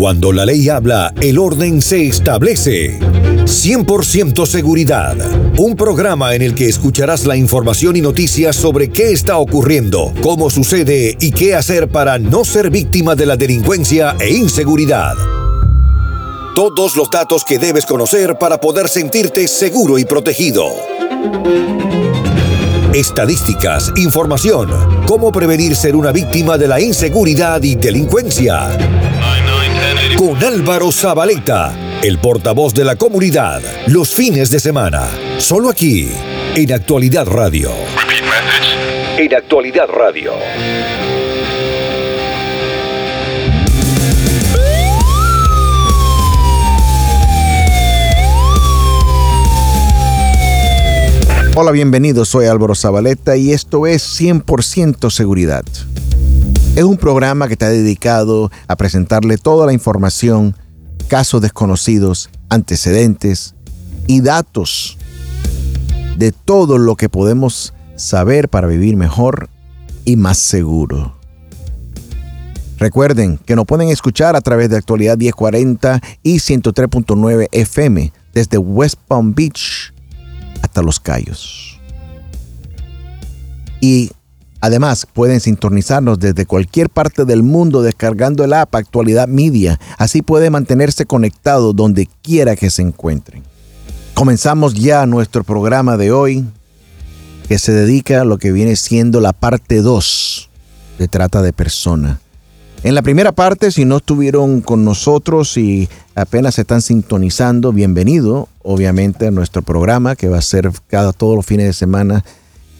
Cuando la ley habla, el orden se establece. 100% Seguridad, un programa en el que escucharás la información y noticias sobre qué está ocurriendo, cómo sucede y qué hacer para no ser víctima de la delincuencia e inseguridad. Todos los datos que debes conocer para poder sentirte seguro y protegido. Estadísticas, información, cómo prevenir ser una víctima de la inseguridad y delincuencia con Álvaro Zabaleta, el portavoz de la comunidad, los fines de semana, solo aquí, en Actualidad Radio. En Actualidad Radio. Hola, bienvenidos, soy Álvaro Zabaleta y esto es 100% Seguridad. Es un programa que está dedicado a presentarle toda la información, casos desconocidos, antecedentes y datos de todo lo que podemos saber para vivir mejor y más seguro. Recuerden que nos pueden escuchar a través de Actualidad 1040 y 103.9 FM desde West Palm Beach hasta Los Cayos. Y Además, pueden sintonizarnos desde cualquier parte del mundo descargando el app Actualidad Media. Así puede mantenerse conectado donde quiera que se encuentren. Comenzamos ya nuestro programa de hoy, que se dedica a lo que viene siendo la parte 2 de trata de persona. En la primera parte, si no estuvieron con nosotros y apenas se están sintonizando, bienvenido, obviamente, a nuestro programa que va a ser cada todos los fines de semana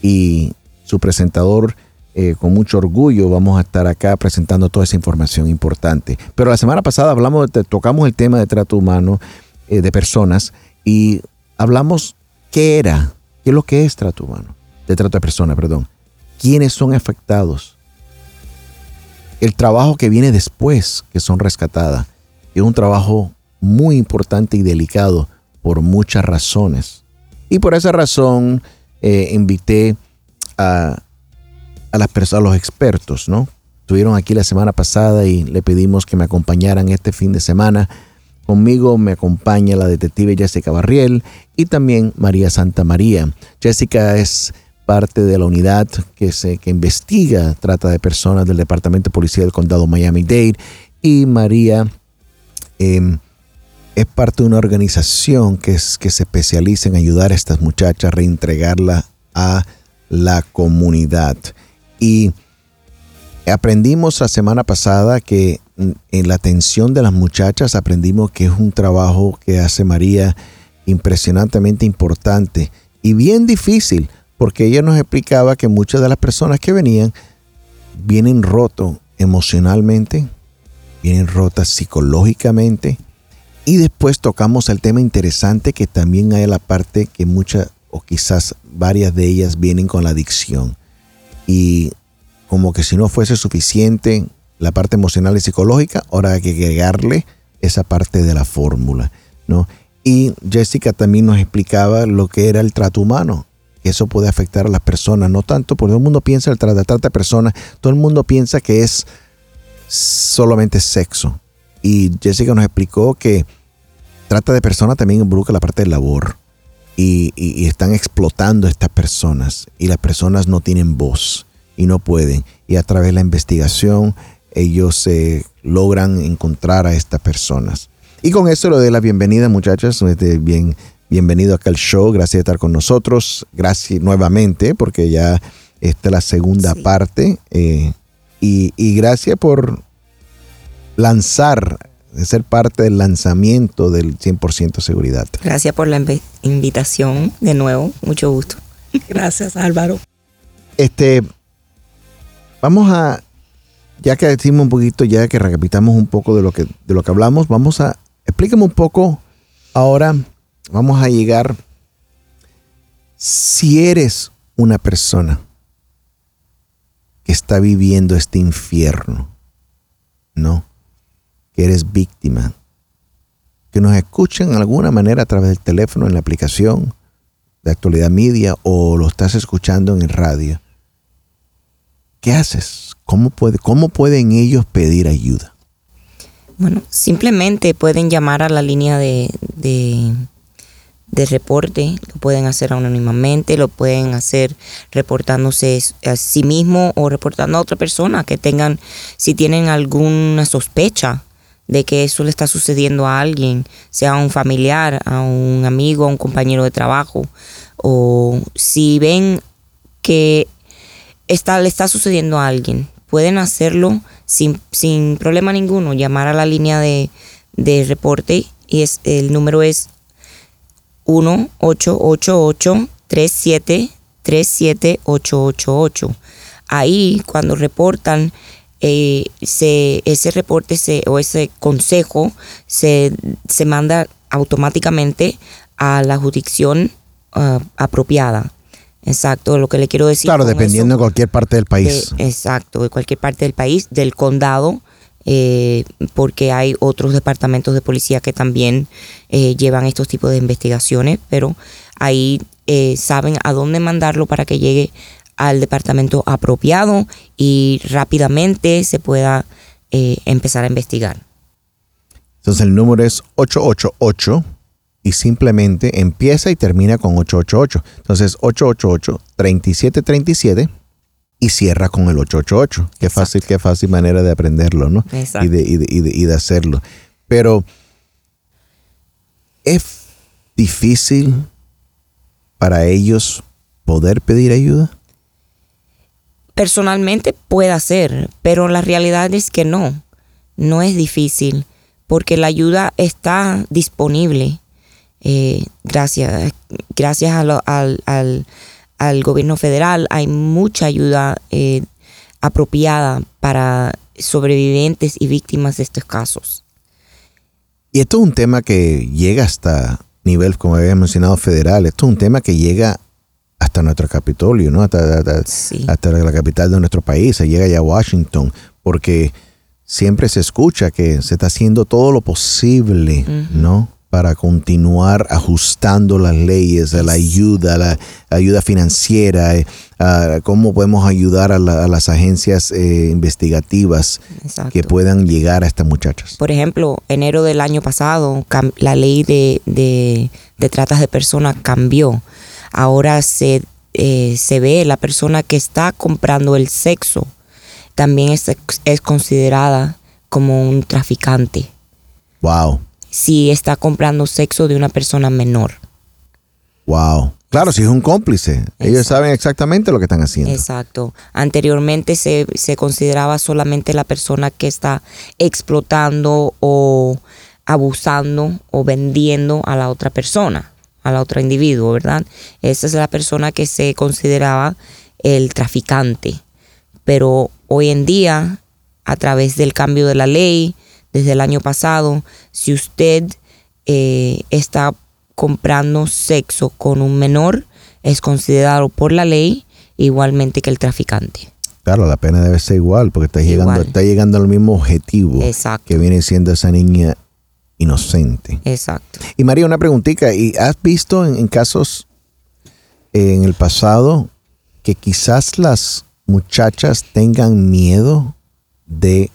y su presentador. Eh, con mucho orgullo vamos a estar acá presentando toda esa información importante. Pero la semana pasada hablamos, tocamos el tema de trato humano eh, de personas y hablamos qué era, qué es lo que es trato humano, de trato de personas, perdón. ¿Quiénes son afectados? El trabajo que viene después, que son rescatadas, es un trabajo muy importante y delicado por muchas razones. Y por esa razón eh, invité a, las personas, a los expertos, ¿no? Estuvieron aquí la semana pasada y le pedimos que me acompañaran este fin de semana. Conmigo me acompaña la detective Jessica Barriel y también María Santa María. Jessica es parte de la unidad que, se, que investiga trata de personas del Departamento de Policía del Condado Miami-Dade y María em, es parte de una organización que, es, que se especializa en ayudar a estas muchachas a reintegrarla a la comunidad. Y aprendimos la semana pasada que en la atención de las muchachas aprendimos que es un trabajo que hace María impresionantemente importante y bien difícil, porque ella nos explicaba que muchas de las personas que venían vienen rotos emocionalmente, vienen rotas psicológicamente, y después tocamos el tema interesante que también hay la parte que muchas o quizás varias de ellas vienen con la adicción. Y como que si no fuese suficiente la parte emocional y psicológica, ahora hay que agregarle esa parte de la fórmula, ¿no? Y Jessica también nos explicaba lo que era el trato humano, eso puede afectar a las personas, no tanto porque todo el mundo piensa el trato, de trata de personas, todo el mundo piensa que es solamente sexo. Y Jessica nos explicó que trata de personas también involucra la parte del labor, y, están explotando a estas personas y las personas no tienen voz y no pueden. Y a través de la investigación ellos se logran encontrar a estas personas. Y con eso le doy la bienvenida muchachas, este, bien, bienvenido acá al show, gracias de estar con nosotros, gracias nuevamente porque ya esta es la segunda parte eh, y, y gracias por lanzar de ser parte del lanzamiento del 100% seguridad. Gracias por la invitación de nuevo, mucho gusto. Gracias Álvaro. Este, vamos a, ya que decimos un poquito, ya que recapitamos un poco de lo que, de lo que hablamos, vamos a, explícame un poco ahora, vamos a llegar, si eres una persona que está viviendo este infierno, ¿no? Que eres víctima, que nos escuchen de alguna manera a través del teléfono, en la aplicación de actualidad media o lo estás escuchando en el radio. ¿Qué haces? ¿Cómo, puede, cómo pueden ellos pedir ayuda? Bueno, simplemente pueden llamar a la línea de, de, de reporte, lo pueden hacer anónimamente, lo pueden hacer reportándose a sí mismo o reportando a otra persona que tengan, si tienen alguna sospecha de que eso le está sucediendo a alguien, sea un familiar, a un amigo, a un compañero de trabajo, o si ven que está, le está sucediendo a alguien, pueden hacerlo sin, sin problema ninguno, llamar a la línea de, de reporte y es, el número es 1-888-3737-888. Ahí cuando reportan eh, se, ese reporte se, o ese consejo se, se manda automáticamente a la jurisdicción uh, apropiada. Exacto, lo que le quiero decir. Claro, dependiendo de cualquier parte del país. De, exacto, de cualquier parte del país, del condado, eh, porque hay otros departamentos de policía que también eh, llevan estos tipos de investigaciones, pero ahí eh, saben a dónde mandarlo para que llegue al departamento apropiado y rápidamente se pueda eh, empezar a investigar. Entonces el número es 888 y simplemente empieza y termina con 888. Entonces 888-3737 y cierra con el 888. Qué Exacto. fácil, qué fácil manera de aprenderlo, ¿no? Exacto. Y de, y, de, y, de, y de hacerlo. Pero es difícil para ellos poder pedir ayuda. Personalmente puede ser, pero la realidad es que no. No es difícil porque la ayuda está disponible. Eh, gracias, gracias a lo, al, al, al, gobierno federal hay mucha ayuda eh, apropiada para sobrevivientes y víctimas de estos casos. Y esto es un tema que llega hasta nivel, como había mencionado, federal. Esto es un tema que llega hasta nuestro Capitolio, ¿no? Hasta, hasta, sí. hasta, la capital de nuestro país, se llega ya a Washington, porque siempre se escucha que se está haciendo todo lo posible, uh -huh. ¿no? Para continuar ajustando las leyes, la ayuda, la ayuda financiera, uh, cómo podemos ayudar a, la, a las agencias eh, investigativas Exacto. que puedan llegar a estas muchachas. Por ejemplo, enero del año pasado, la ley de, de, de tratas de personas cambió ahora se, eh, se ve la persona que está comprando el sexo también es, es considerada como un traficante. Wow. Si está comprando sexo de una persona menor. Wow. Claro, si es un cómplice. Exacto. Ellos saben exactamente lo que están haciendo. Exacto. Anteriormente se, se consideraba solamente la persona que está explotando o abusando o vendiendo a la otra persona a la otra individuo, ¿verdad? Esa es la persona que se consideraba el traficante. Pero hoy en día, a través del cambio de la ley, desde el año pasado, si usted eh, está comprando sexo con un menor, es considerado por la ley igualmente que el traficante. Claro, la pena debe ser igual, porque está llegando, está llegando al mismo objetivo Exacto. que viene siendo esa niña inocente. Exacto. Y María, una preguntita. ¿Y has visto en, en casos eh, en el pasado que quizás las muchachas tengan miedo de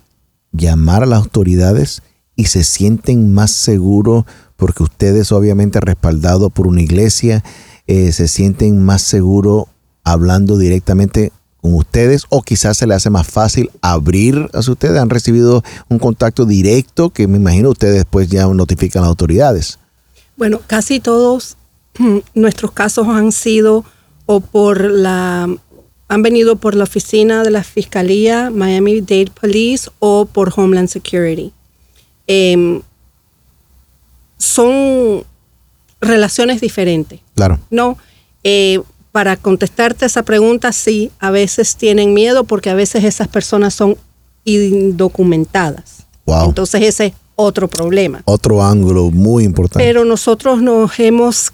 llamar a las autoridades y se sienten más seguros porque ustedes obviamente respaldados por una iglesia eh, se sienten más seguros hablando directamente con ustedes o quizás se le hace más fácil abrir a ustedes? ¿Han recibido un contacto directo que me imagino ustedes después ya notifican a las autoridades? Bueno, casi todos nuestros casos han sido o por la han venido por la oficina de la Fiscalía, Miami Dade Police o por Homeland Security. Eh, son relaciones diferentes. Claro. No, eh, para contestarte esa pregunta, sí, a veces tienen miedo porque a veces esas personas son indocumentadas. Wow. Entonces ese es otro problema. Otro ángulo muy importante. Pero nosotros nos hemos,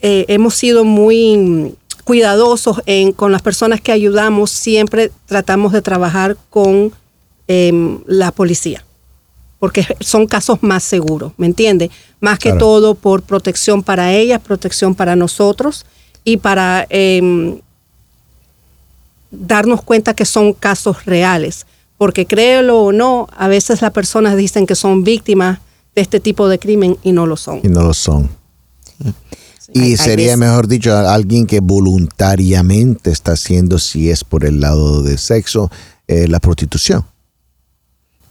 eh, hemos sido muy cuidadosos en, con las personas que ayudamos, siempre tratamos de trabajar con eh, la policía, porque son casos más seguros, ¿me entiende? Más que claro. todo por protección para ellas, protección para nosotros y para eh, darnos cuenta que son casos reales. porque créelo o no, a veces las personas dicen que son víctimas de este tipo de crimen y no lo son. Y no lo son. Y Hay- sería, mejor dicho, alguien que voluntariamente está haciendo, si es por el lado de sexo, eh, la prostitución.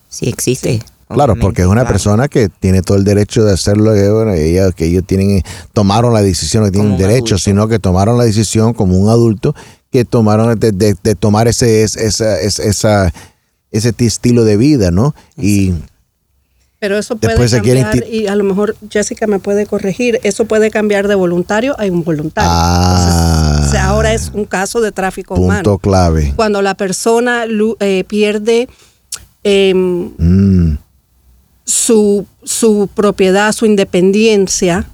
Sí existe. Claro, porque es una claro. persona que tiene todo el derecho de hacerlo, que, bueno, ella- que ellos tienen, eh, tomaron la decisión, que tienen derecho, adulto. sino que tomaron la decisión como un adulto que tomaron de, de- de tomar ese, es- esa, es- esa, ese estilo de vida, ¿no? Y Pero eso puede Después se quieren cambiar, y a lo mejor Jessica me puede corregir, eso puede cambiar de voluntario a involuntario. Ah. Entonces, o sea, ahora es un caso de tráfico punto humano. clave. Cuando la persona eh, pierde em, Mm, su, su propiedad, su independencia,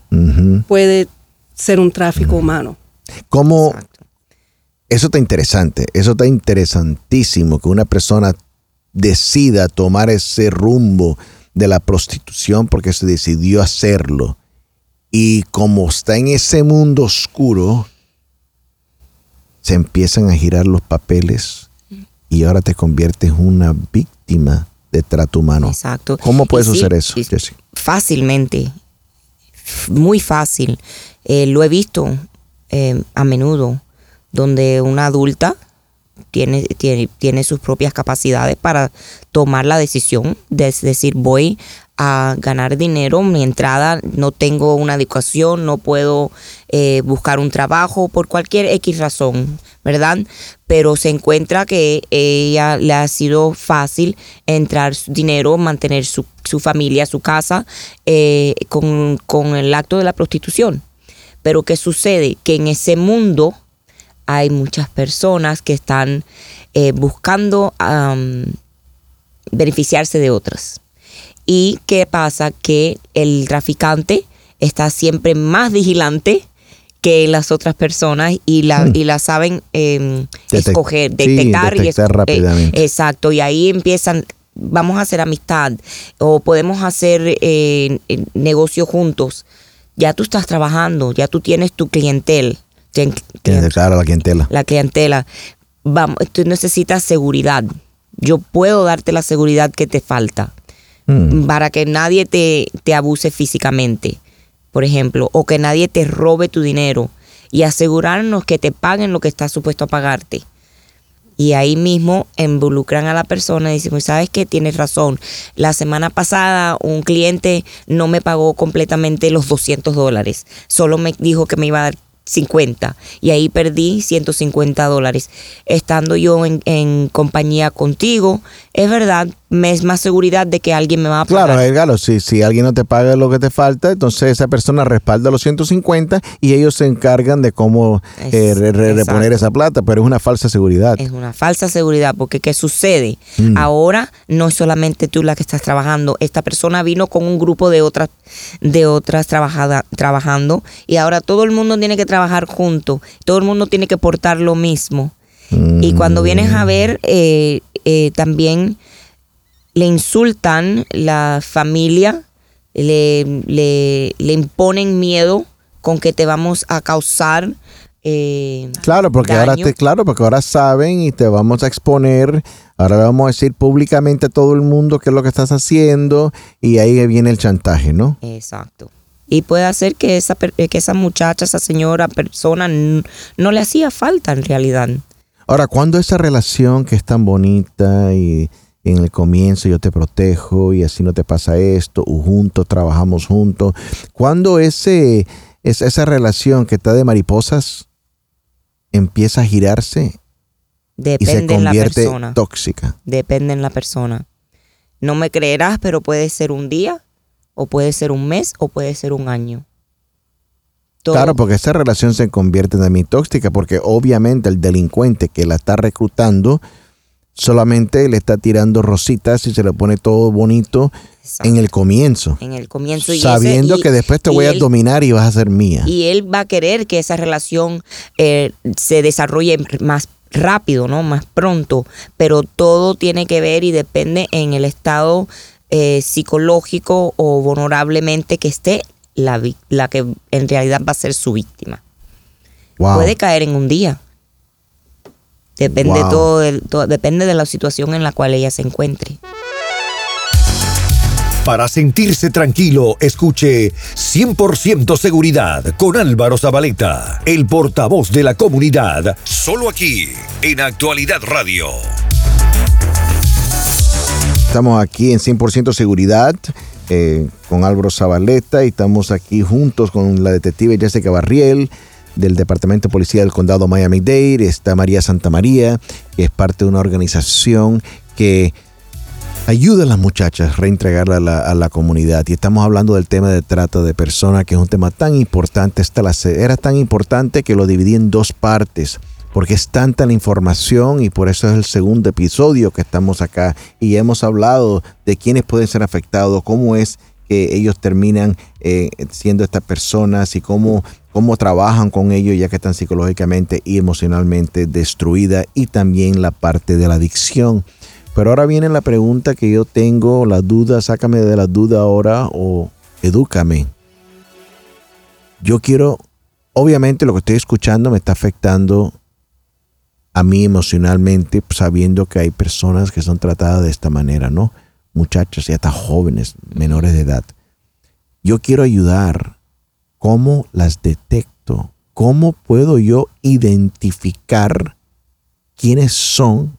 puede ser un tráfico humano. ¿Cómo, Exacto. Eso está interesante, eso está interesantísimo que una persona decida tomar ese rumbo de la prostitución porque se decidió hacerlo. Y como está en ese mundo oscuro, se empiezan a girar los papeles y ahora te conviertes en una víctima de trato humano. Exacto. ¿Cómo puede Y sí, suceder eso? Fácilmente. Muy fácil. Eh, lo he visto eh, a menudo, donde una adulta tiene, tiene, tiene sus propias capacidades para tomar la decisión de decir voy a ganar dinero, mi entrada, no tengo una educación, no puedo eh, buscar un trabajo por cualquier X razón, ¿verdad? Pero se encuentra que ella le ha sido fácil entrar su dinero, mantener su, su familia, su casa, eh, con, con el acto de la prostitución. Pero ¿qué sucede? Que en ese mundo hay muchas personas que están eh, buscando beneficiarse de otras. ¿Y qué pasa? Que el traficante está siempre más vigilante que las otras personas y la, Hmm. y la saben em, Detec- escoger, sí, detectar y detectar esco- eh, rápidamente. exacto, y ahí empiezan, vamos a hacer amistad o podemos hacer eh, negocio juntos. Ya tú estás trabajando, ya tú tienes tu clientel. Tienes a la clientela. la clientela. Vamos, tú necesitas seguridad. Yo puedo darte la seguridad que te falta Mm. para que nadie te, te abuse físicamente, por ejemplo, o que nadie te robe tu dinero y asegurarnos que te paguen lo que está supuesto a pagarte. Y ahí mismo involucran a la persona y dicen, pues sabes que tienes razón. La semana pasada un cliente no me pagó completamente los 200 dólares. Solo me dijo que me iba a dar 50 y ahí perdí 150 dólares. Estando yo en, en compañía contigo, es verdad, me es más seguridad de que alguien me va a pagar. Claro, Edgardo, si, si alguien no te paga lo que te falta, entonces esa persona respalda los 150 y ellos se encargan de cómo Es- eh, re- re- reponer esa plata, pero es una falsa seguridad. Es una falsa seguridad, porque ¿qué sucede? Mm. Ahora no es solamente tú la que estás trabajando, esta persona vino con un grupo de otras, de otras trabajada- trabajando y ahora todo el mundo tiene que trabajar junto, todo el mundo tiene que portar lo mismo. Y cuando vienes a ver, eh, eh, también le insultan la familia, le, le, le imponen miedo con que te vamos a causar. eh, Claro, porque ahora te, claro, porque ahora saben y te vamos a exponer, ahora le vamos a decir públicamente a todo el mundo qué es lo que estás haciendo y ahí viene el chantaje, ¿no? Exacto. Y puede hacer que esa, que esa muchacha, esa señora, persona, n- no le hacía falta en realidad. Ahora, cuando esa relación que es tan bonita y en el comienzo yo te protejo y así no te pasa esto, o juntos trabajamos juntos, cuando ese, es, esa relación que está de mariposas empieza a girarse y se Depende en la convierte persona. tóxica. Depende en la persona. No me creerás, pero puede ser un día, o puede ser un mes, o puede ser un año. Todo- Claro, porque esa relación se convierte también tóxica, porque obviamente el delincuente que la está reclutando solamente le está tirando rositas y se le pone todo bonito Exacto. en el comienzo. en el comienzo. y sabiendo ese- y- que después te voy a él- dominar y vas a ser mía. Y él va a querer que esa relación eh, se desarrolle más rápido, ¿no? Más pronto. Pero todo tiene que ver y depende en el estado eh, psicológico o vulnerablemente que esté la, la que en realidad va a ser su víctima. wow. Puede caer en un día. Depende Wow. todo, del- todo- depende de la situación en la cual ella se encuentre. Para sentirse tranquilo, escuche 100% seguridad con Álvaro Zabaleta, el portavoz de la comunidad, solo aquí en Actualidad Radio. Estamos aquí en 100% seguridad eh, con Álvaro Zabaleta y estamos aquí juntos con la detective Jessica Barriel del Departamento de Policía del Condado Miami-Dade. Está María Santa María, que es parte de una organización que ayuda a las muchachas a reintegrarla a la, comunidad. Y estamos hablando del tema de trata de personas, que es un tema tan importante. La, era tan importante que lo dividí en dos partes porque es tanta la información y por eso es el segundo episodio que estamos acá y hemos hablado de quiénes pueden ser afectados, cómo es que ellos terminan eh, siendo estas personas y cómo, cómo trabajan con ellos ya que están psicológicamente y emocionalmente destruidas y también la parte de la adicción. Pero ahora viene la pregunta que yo tengo, la duda, sácame de la duda ahora o edúcame. Yo quiero, obviamente lo que estoy escuchando me está afectando a mí emocionalmente, sabiendo que hay personas que son tratadas de esta manera, ¿no? Muchachas y hasta jóvenes, menores de edad. Yo quiero ayudar. ¿Cómo las detecto? ¿Cómo puedo yo identificar quiénes son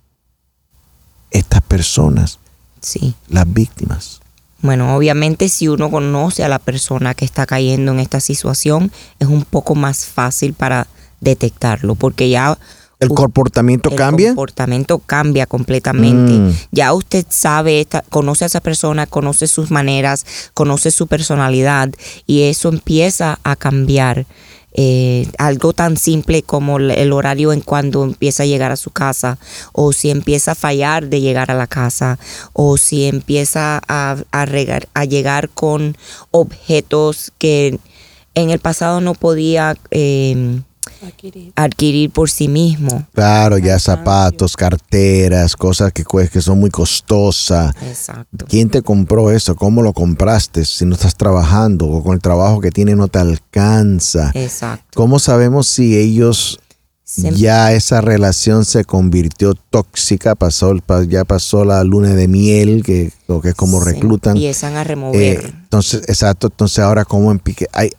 estas personas, Sí. las víctimas? Bueno, obviamente si uno conoce a la persona que está cayendo en esta situación, es un poco más fácil para detectarlo, porque ya ¿El comportamiento el cambia? comportamiento cambia completamente. Mm. Ya usted sabe, esta- conoce a esa persona, conoce sus maneras, conoce su personalidad y eso empieza a cambiar. Eh, algo tan simple como el- el horario en cuando empieza a llegar a su casa o si empieza a fallar de llegar a la casa o si empieza a, a regar- a llegar con objetos que en el pasado no podía eh, adquirir por sí mismo. Claro, ya zapatos, carteras, cosas que, que son muy costosas. Exacto. ¿Quién te compró eso? ¿Cómo lo compraste? Si no estás trabajando o con el trabajo que tienes no te alcanza. Exacto. ¿Cómo sabemos si ellos ya esa relación se convirtió tóxica? Pasó, el- pa- ya pasó la luna de miel, que, lo que es como se reclutan. Empiezan a Eh, remover. entonces, exacto. Entonces, ahora, ¿cómo empique? Hay,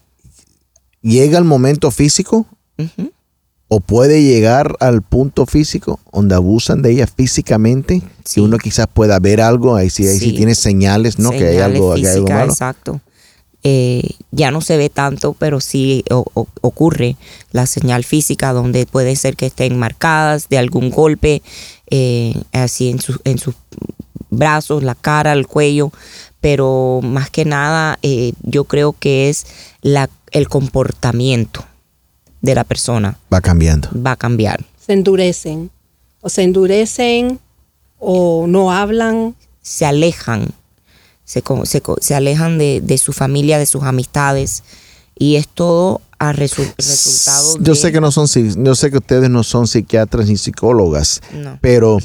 ¿Llega el momento físico? ¿O puede llegar al punto físico donde abusan de ella físicamente? Sí. Que uno quizás pueda ver algo, ahí sí, ahí sí Sí. tiene señales, ¿no? que hay algo, que hay algo físicas, malo. Exacto. Eh, ya no se ve tanto, pero sí o- o- ocurre la señal física donde puede ser que estén marcadas de algún golpe, eh, así en, sus en sus brazos, la cara, el cuello, pero más que nada eh, yo creo que es la, el comportamiento de la persona Va cambiando. va a cambiar. Se endurecen. O se endurecen o no hablan. se alejan, se, co- se, co- se alejan de, de su familia, de sus amistades, y es todo a resu- resultado Yo de- sé que no son, yo sé que ustedes no son psiquiatras ni psicólogas, No. pero,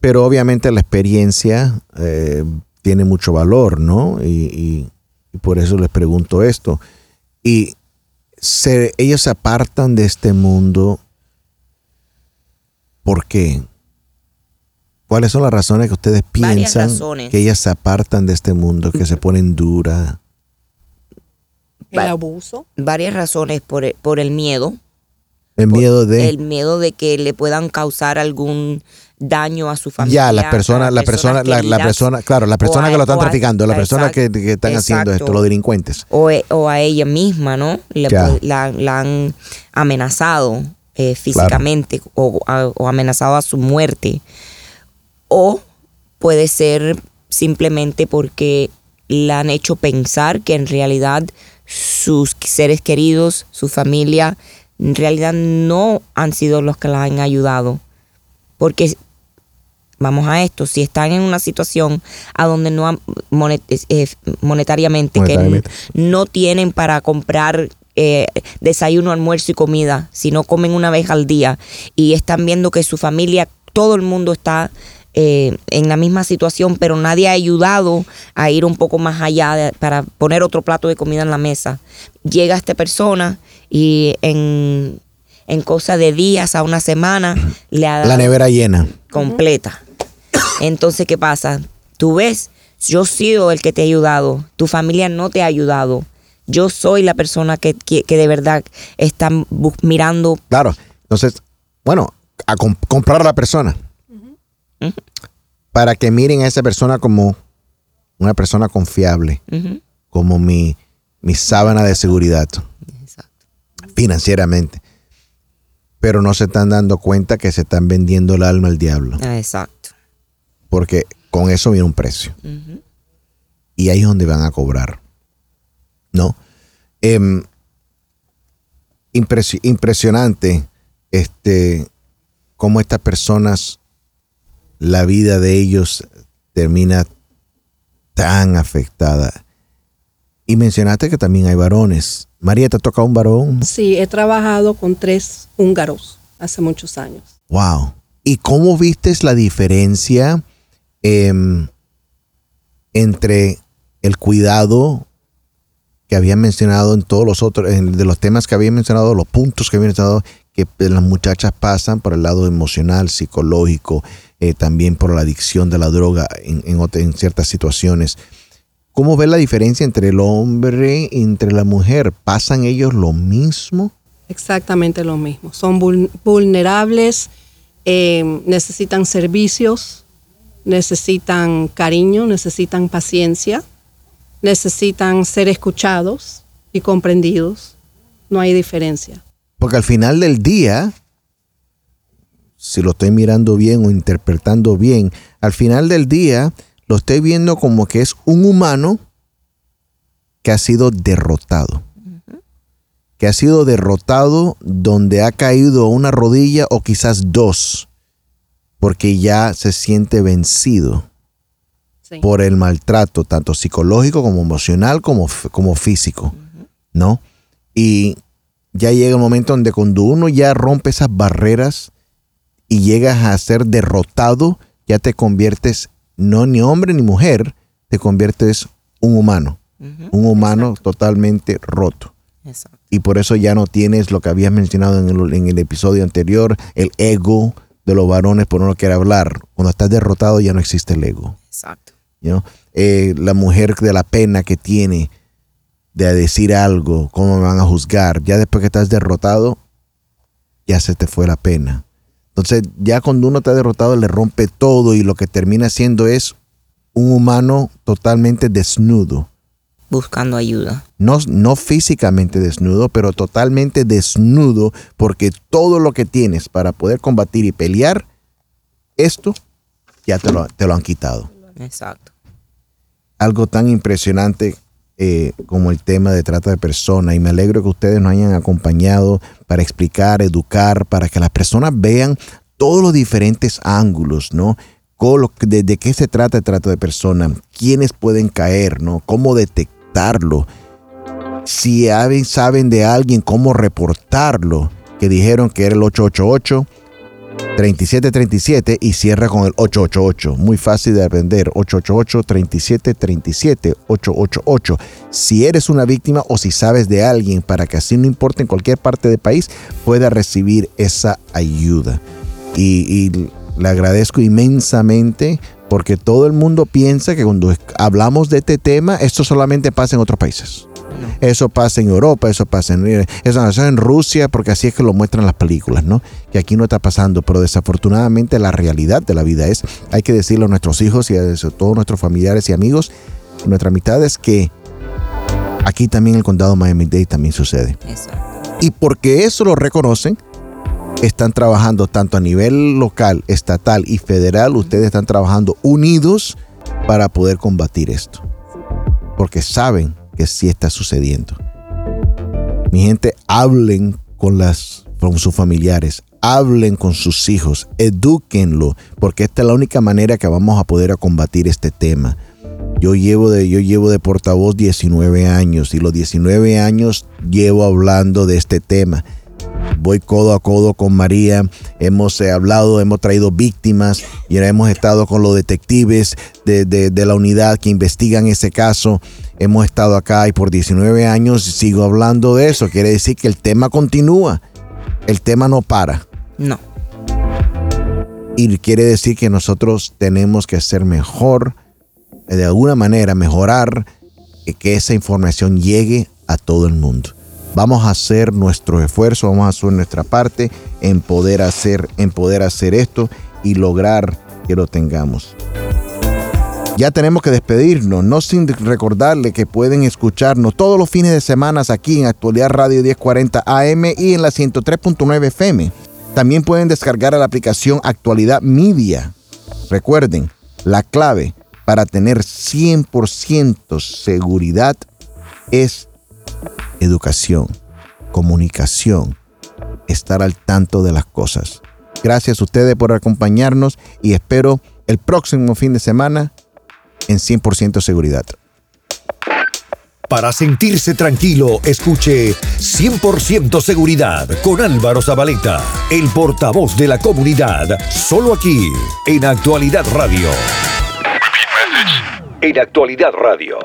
pero obviamente la experiencia eh, tiene mucho valor, ¿no? Y, y- y por eso les pregunto esto. Y se, ellos se apartan de este mundo. ¿Por qué? ¿Cuáles son las razones que ustedes piensan que ellas se apartan de este mundo, que se ponen duras? El abuso. varias razones por el, por el miedo, El miedo de... el miedo de que le puedan causar algún daño a su familia. Ya, las personas, la persona, la, la persona, claro, la o persona a- que lo están traficando, la persona que, exacto, que están haciendo esto, exacto. los delincuentes. o, e- o a ella misma, ¿no? Le la, la han amenazado eh, físicamente o, a- o amenazado a su muerte. O puede ser simplemente porque la han hecho pensar que en realidad sus seres queridos, su familia, en realidad no han sido los que la han ayudado. Porque vamos a esto, si están en una situación a donde no monet- eh, monetariamente, Monetariamente. que no tienen para comprar eh, desayuno, almuerzo y comida, si no comen una vez al día y están viendo que su familia, todo el mundo está eh, en la misma situación, pero nadie ha ayudado a ir un poco más allá de- para poner otro plato de comida en la mesa. Llega esta persona y en, en cosa de días a una semana le ha dado La nevera llena. completa. Entonces, ¿qué pasa? Tú ves, yo he sido el que te ha ayudado, tu familia no te ha ayudado. Yo soy la persona que, que, que de verdad está mirando. Claro. Entonces, bueno, a com- comprar a la persona. Para que miren a esa persona como una persona confiable, como mi, mi sábana de seguridad Exacto. financieramente. Pero no se están dando cuenta que se están vendiendo el alma al diablo. Ah, Exacto. Porque con eso viene un precio. Y ahí es donde van a cobrar. ¿No? Em, impresi- impresionante este, cómo estas personas, la vida de ellos termina tan afectada. Y mencionaste que también hay varones. María, ¿te ha tocado un varón? Sí, he trabajado con tres húngaros hace muchos años. Wow. ¿Y cómo vistes la diferencia em, entre el cuidado que había mencionado en todos los otros, en- de los temas que había mencionado, los puntos que había mencionado, que las muchachas pasan por el lado emocional, psicológico, eh, también por la adicción de la droga en, en ciertas situaciones. ¿Cómo ves la diferencia entre el hombre y entre la mujer? ¿Pasan ellos lo mismo? Exactamente lo mismo. Son vul- vulnerables, eh, necesitan servicios, necesitan cariño, necesitan paciencia, necesitan ser escuchados y comprendidos. No hay diferencia. Porque al final del día, si lo estoy mirando bien o interpretando bien, al final del día lo estoy viendo como que es un humano que ha sido derrotado. Que ha sido derrotado donde ha caído una rodilla o quizás dos, porque ya se siente vencido Sí. por el maltrato, tanto psicológico como emocional como, como físico, ¿no? Y ya llega un momento donde cuando uno ya rompe esas barreras y llegas a ser derrotado, ya te conviertes no ni hombre ni mujer, te conviertes un humano, un humano totalmente roto. Exacto. Y por eso ya no tienes lo que habías mencionado en el, en el episodio anterior, el ego de los varones por no quiere hablar. Cuando estás derrotado ya no existe el ego. Exacto. you know. Eh, la mujer de la pena que tiene de decir algo, cómo me van a juzgar, ya después que estás derrotado, ya se te fue la pena. Entonces, ya cuando uno está derrotado, le rompe todo y lo que termina siendo es un humano totalmente desnudo. Buscando ayuda. No, no físicamente desnudo, pero totalmente desnudo, porque todo lo que tienes para poder combatir y pelear, esto ya te lo, te lo han quitado Exacto. algo tan impresionante eh, como el tema de trata de personas y me alegro que ustedes nos hayan acompañado para explicar, educar, para que las personas vean todos los diferentes ángulos, ¿no? De, de qué se trata el trato de personas, quiénes pueden caer, ¿no? Cómo Si saben, de alguien, cómo reportarlo, que dijeron que era el 888. 3737 y cierra con el 888. Muy fácil de aprender. 888-3737-888. Si eres una víctima o si sabes de alguien para que así no importa en cualquier parte del país pueda recibir esa ayuda. Y le agradezco inmensamente porque todo el mundo piensa que cuando hablamos de este tema, esto solamente pasa en otros países. Eso pasa en Europa, eso pasa en, eso, eso es en Rusia, porque así es que lo muestran las películas, ¿no? Que aquí no está pasando, pero desafortunadamente la realidad de la vida es, hay que decirle a nuestros hijos y a todos nuestros familiares y amigos, nuestras amistades, que aquí también en el condado de Miami-Dade también sucede. Exacto. Y porque eso lo reconocen, están trabajando tanto a nivel local, estatal y federal, ustedes están trabajando unidos para poder combatir esto. Porque saben que sí está sucediendo. Mi gente, hablen con, las, con sus familiares, hablen con sus hijos, edúquenlo, porque esta es la única manera que vamos a poder a combatir este tema. Yo llevo, de, yo llevo de portavoz 19 años y los 19 años llevo hablando de este tema. Voy codo a codo con María, hemos eh, hablado, hemos traído víctimas y hemos estado con los detectives de, de, de la unidad que investigan ese caso. Hemos estado acá y por 19 años sigo hablando de eso. Quiere decir que el tema continúa. el tema no para. No. Y quiere decir que nosotros tenemos que ser mejor, de alguna manera mejorar, que esa información llegue a todo el mundo. Vamos a hacer nuestro esfuerzo, vamos a hacer nuestra parte en poder hacer, en poder hacer esto y lograr que lo tengamos. Ya tenemos que despedirnos, no sin recordarle que pueden escucharnos todos los fines de semana aquí en Actualidad Radio 1040 AM y en la 103.9 FM. También pueden descargar la aplicación Actualidad Media. Recuerden, la clave para tener 100% seguridad es educación, comunicación, estar al tanto de las cosas. Gracias a ustedes por acompañarnos y espero el próximo fin de semana en 100% seguridad. Para sentirse tranquilo, escuche 100% seguridad con Álvaro Zabaleta, el portavoz de la comunidad, solo aquí en Actualidad Radio. En Actualidad Radio.